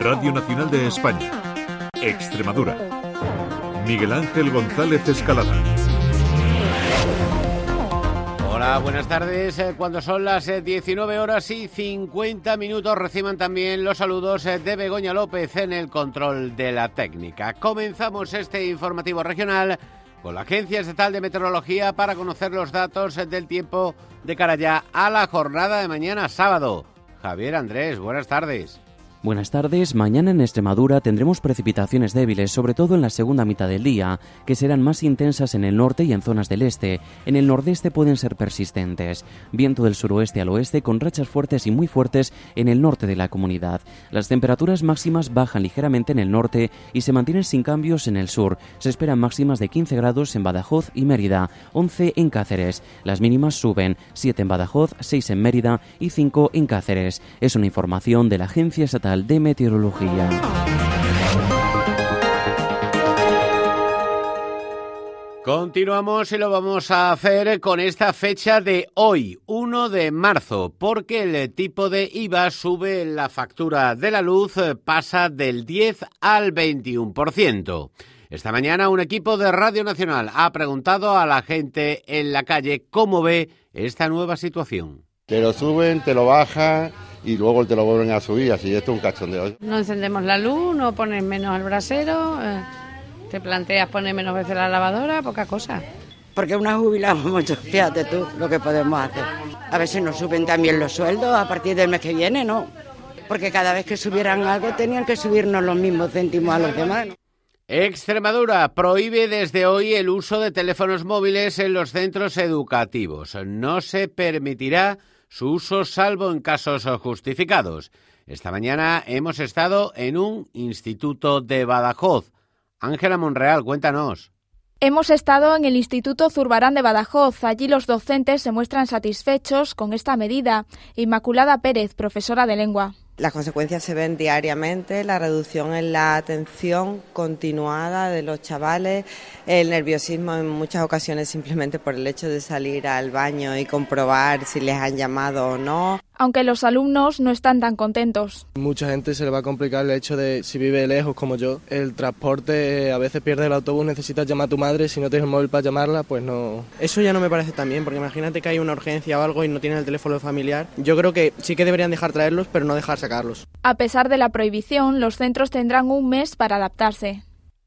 Radio Nacional de España. Extremadura. Miguel Ángel González Escalada. Hola, buenas tardes. Eh, cuando son las 19 eh, horas y 50 minutos, reciban también los saludos eh, de Begoña López en el control de la técnica. Comenzamos este informativo regional con la Agencia Estatal de Meteorología para conocer los datos del tiempo de cara ya a la jornada de mañana sábado. Javier Andrés, buenas tardes. Buenas tardes. Mañana en Extremadura tendremos precipitaciones débiles, sobre todo en la segunda mitad del día, que serán más intensas en el norte y en zonas del este. En el nordeste pueden ser persistentes. Viento del suroeste al oeste con rachas fuertes y muy fuertes en el norte de la comunidad. Las temperaturas máximas bajan ligeramente en el norte y se mantienen sin cambios en el sur. Se esperan máximas de 15 grados en Badajoz y Mérida, 11 en Cáceres. Las mínimas suben, 7 en Badajoz, 6 en Mérida y 5 en Cáceres. Es una información de la Agencia Estatal de Meteorología. Continuamos y lo vamos a hacer con esta fecha de hoy, 1 de marzo, porque el tipo de IVA sube la factura de la luz, pasa del 10 al 21%. Esta mañana un equipo de Radio Nacional ha preguntado a la gente en la calle cómo ve esta nueva situación. Te lo suben, te lo bajan y luego te lo vuelven a subir, así esto es un cachondeo. No encendemos la luz, no pones menos el brasero, eh, te planteas poner menos veces la lavadora, poca cosa. Porque una jubilamos mucho, fíjate tú lo que podemos hacer. A veces nos suben también los sueldos a partir del mes que viene, ¿no? Porque cada vez que subieran algo tenían que subirnos los mismos céntimos a los demás. Extremadura prohíbe desde hoy el uso de teléfonos móviles en los centros educativos. No se permitirá su uso salvo en casos justificados. Esta mañana hemos estado en un instituto de Badajoz. Ángela Monreal, cuéntanos. Hemos estado en el Instituto Zurbarán de Badajoz. Allí los docentes se muestran satisfechos con esta medida. Inmaculada Pérez, profesora de lengua. Las consecuencias se ven diariamente, la reducción en la atención continuada de los chavales, el nerviosismo en muchas ocasiones simplemente por el hecho de salir al baño y comprobar si les han llamado o no aunque los alumnos no están tan contentos. Mucha gente se le va a complicar el hecho de, si vive lejos como yo, el transporte, a veces pierde el autobús, necesitas llamar a tu madre, si no tienes el móvil para llamarla, pues no. Eso ya no me parece tan bien, porque imagínate que hay una urgencia o algo y no tienes el teléfono familiar. Yo creo que sí que deberían dejar traerlos, pero no dejar sacarlos. A pesar de la prohibición, los centros tendrán un mes para adaptarse.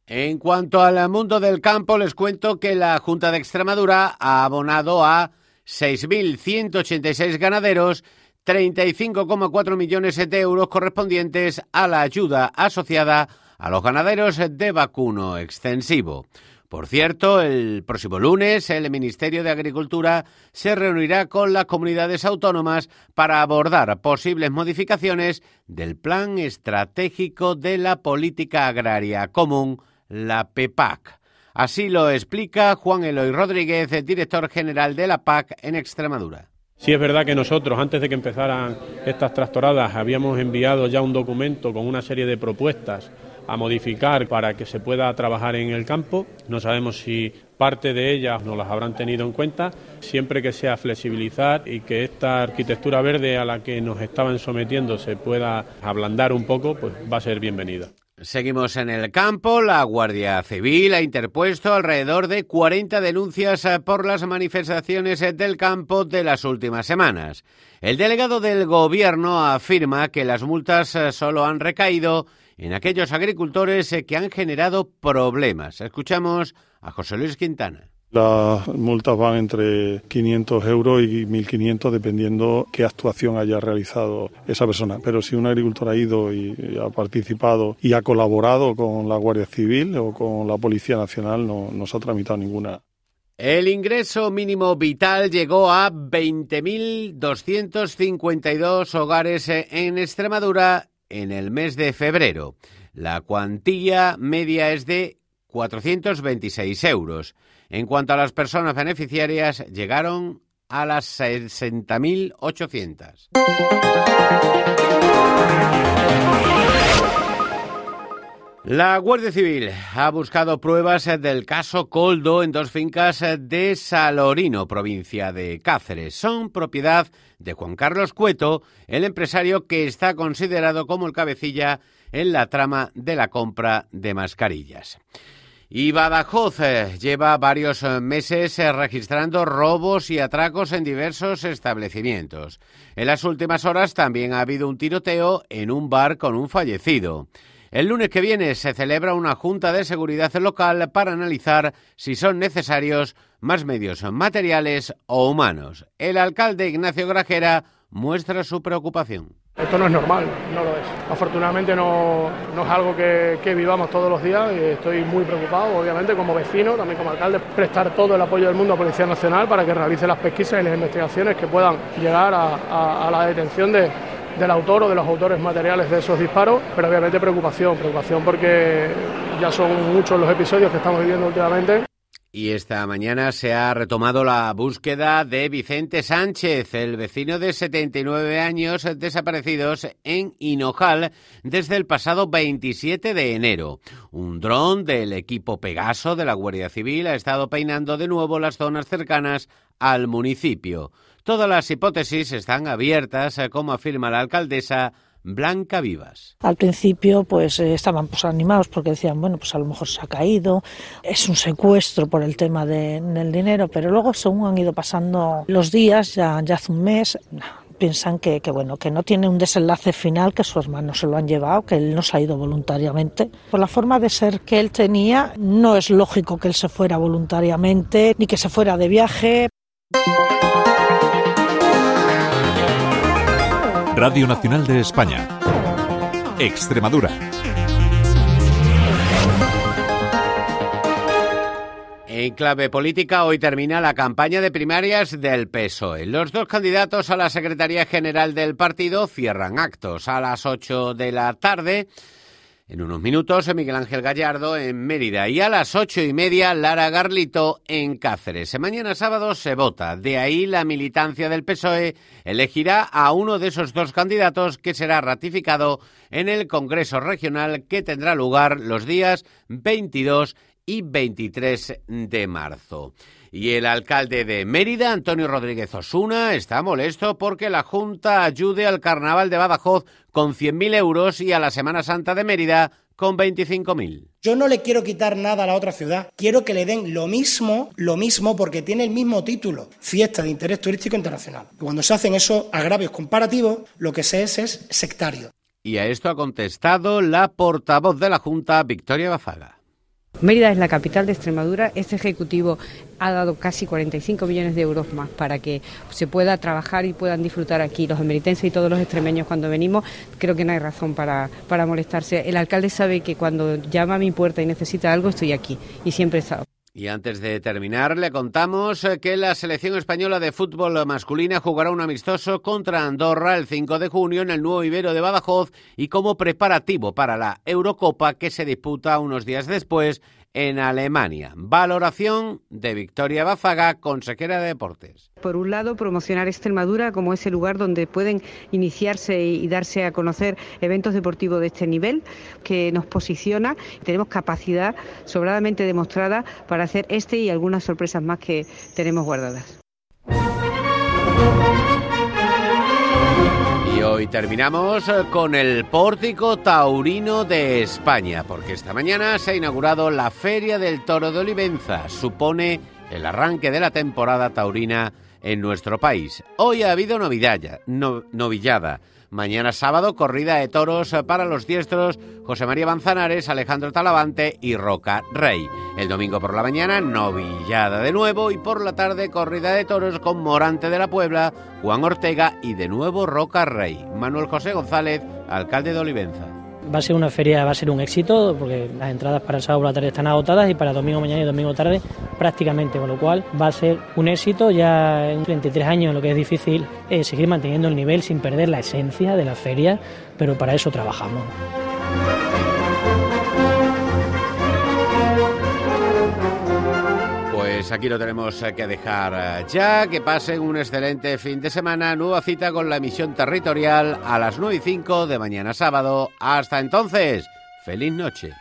En cuanto al mundo del campo, les cuento que la Junta de Extremadura ha abonado a 6.186 ganaderos 35,4 millones de euros correspondientes a la ayuda asociada a los ganaderos de vacuno extensivo. Por cierto, el próximo lunes el Ministerio de Agricultura se reunirá con las comunidades autónomas para abordar posibles modificaciones del Plan Estratégico de la Política Agraria Común, la PEPAC. Así lo explica Juan Eloy Rodríguez, director general de la PAC en Extremadura. Sí es verdad que nosotros, antes de que empezaran estas tractoradas, habíamos enviado ya un documento con una serie de propuestas a modificar para que se pueda trabajar en el campo. No sabemos si parte de ellas no las habrán tenido en cuenta. Siempre que sea flexibilizar y que esta arquitectura verde a la que nos estaban sometiendo se pueda ablandar un poco, pues va a ser bienvenida. Seguimos en el campo. La Guardia Civil ha interpuesto alrededor de 40 denuncias eh, por las manifestaciones eh, del campo de las últimas semanas. El delegado del Gobierno afirma que las multas eh, solo han recaído en aquellos agricultores que han generado problemas. Escuchamos a José Luis Quintana. Las multas van entre 500 euros y 1.500 dependiendo qué actuación haya realizado esa persona. Pero si un agricultor ha ido y ha participado y ha colaborado con la Guardia Civil o con la Policía Nacional, no, no se ha tramitado ninguna. El ingreso mínimo vital llegó a 20.252 hogares en Extremadura en el mes de febrero. La cuantía media es de 426 euros. En cuanto a las personas beneficiarias, llegaron a las 60.800. La Guardia Civil ha buscado pruebas del caso Coldo en dos fincas de Salorino, provincia de Cáceres. Son propiedad de Juan Carlos Cueto, el empresario que está considerado como el cabecilla en la trama de la compra de mascarillas. Y Badajoz eh, lleva varios eh, meses eh, registrando robos y atracos en diversos establecimientos. En las últimas horas también ha habido un tiroteo en un bar con un fallecido. El lunes que viene se celebra una junta de seguridad local para analizar si son necesarios más medios materiales o humanos. El alcalde Ignacio Grajera muestra su preocupación. Esto no es normal, no lo es. Afortunadamente no, es algo que, que, vivamos todos los días y estoy muy preocupado, obviamente, como vecino, también como alcalde, prestar todo el apoyo del mundo a Policía Nacional para que realice las pesquisas y las investigaciones que puedan llegar a, a la detención de, del autor o de los autores materiales de esos disparos, pero obviamente preocupación, preocupación porque ya son muchos los episodios que estamos viviendo últimamente. Y esta mañana se ha retomado la búsqueda de Vicente Sánchez, el vecino de 79 años desaparecidos en Hinojal desde el pasado 27 de enero. Un dron del equipo Pegaso de la Guardia Civil ha estado peinando de nuevo las zonas cercanas al municipio. Todas las hipótesis están abiertas, como afirma la alcaldesa Blanca Vivas. Al principio pues eh, estaban pues animados porque decían, bueno, pues a lo mejor se ha caído, es un secuestro por el tema del dinero, pero luego según han ido pasando los días, ya, ya hace un mes, piensan que, bueno que no tiene un desenlace final que su hermano se lo han llevado que él no se ha ido voluntariamente por la forma de ser que él tenía no es lógico que él se fuera voluntariamente ni que se fuera de viaje Radio Nacional de España. Extremadura. En clave política, hoy termina la campaña de primarias del PSOE. Los dos candidatos a la Secretaría General del partido cierran actos a las 8 de la tarde en unos minutos, Miguel Ángel Gallardo en Mérida y a las ocho y media, Lara Garlito en Cáceres. Mañana sábado se vota. De ahí la militancia del PSOE elegirá a uno de esos dos candidatos que será ratificado en el Congreso Regional que tendrá lugar los días 22 y 23 de marzo. Y el alcalde de Mérida, Antonio Rodríguez Osuna, está molesto porque la Junta ayude al Carnaval de Badajoz con 100.000 euros y a la Semana Santa de Mérida con 25.000. Yo no le quiero quitar nada a la otra ciudad. Quiero que le den lo mismo, lo mismo, porque tiene el mismo título, fiesta de interés turístico internacional. Cuando se hacen esos agravios comparativos, lo que se es es sectario. Y a esto ha contestado la portavoz de la Junta, Victoria Bafaga. Mérida es la capital de Extremadura. Este Ejecutivo ha dado casi 45 millones de euros más para que se pueda trabajar y puedan disfrutar aquí los emeritenses y todos los extremeños cuando venimos. Creo que no hay razón para, molestarse. El alcalde sabe que cuando llama a mi puerta y necesita algo, estoy aquí y siempre he estado. Y antes de terminar, le contamos que la selección española de fútbol masculina jugará un amistoso contra Andorra el 5 de junio en el nuevo Ibero de Badajoz y como preparativo para la Eurocopa que se disputa unos días después en Alemania. Valoración de Victoria Bazaga, consejera de Deportes. Por un lado, promocionar Extremadura como ese lugar donde pueden iniciarse y darse a conocer eventos deportivos de este nivel, que nos posiciona. Tenemos capacidad sobradamente demostrada para hacer este y algunas sorpresas más que tenemos guardadas. Hoy terminamos eh, con el pórtico taurino de España, porque esta mañana se ha inaugurado la Feria del Toro de Olivenza. Supone el arranque de la temporada taurina en nuestro país. Hoy ha habido novidad, novillada. Mañana sábado, corrida de toros para los diestros José María Manzanares, Alejandro Talavante y Roca Rey. El domingo por la mañana, novillada de nuevo y por la tarde, corrida de toros con Morante de la Puebla, Juan Ortega y de nuevo Roca Rey. Manuel José González, alcalde de Olivenza. Va a ser una feria, va a ser un éxito, porque las entradas para el sábado por la tarde están agotadas y para domingo mañana y domingo tarde prácticamente, con lo cual va a ser un éxito ya en 33 años, lo que es difícil es seguir manteniendo el nivel sin perder la esencia de la feria, pero para eso trabajamos. Pues aquí lo tenemos que dejar eh, ya. Que pasen un excelente fin de semana. Nueva cita con la emisión territorial a las 9 y 5 de mañana sábado. Hasta entonces, feliz noche.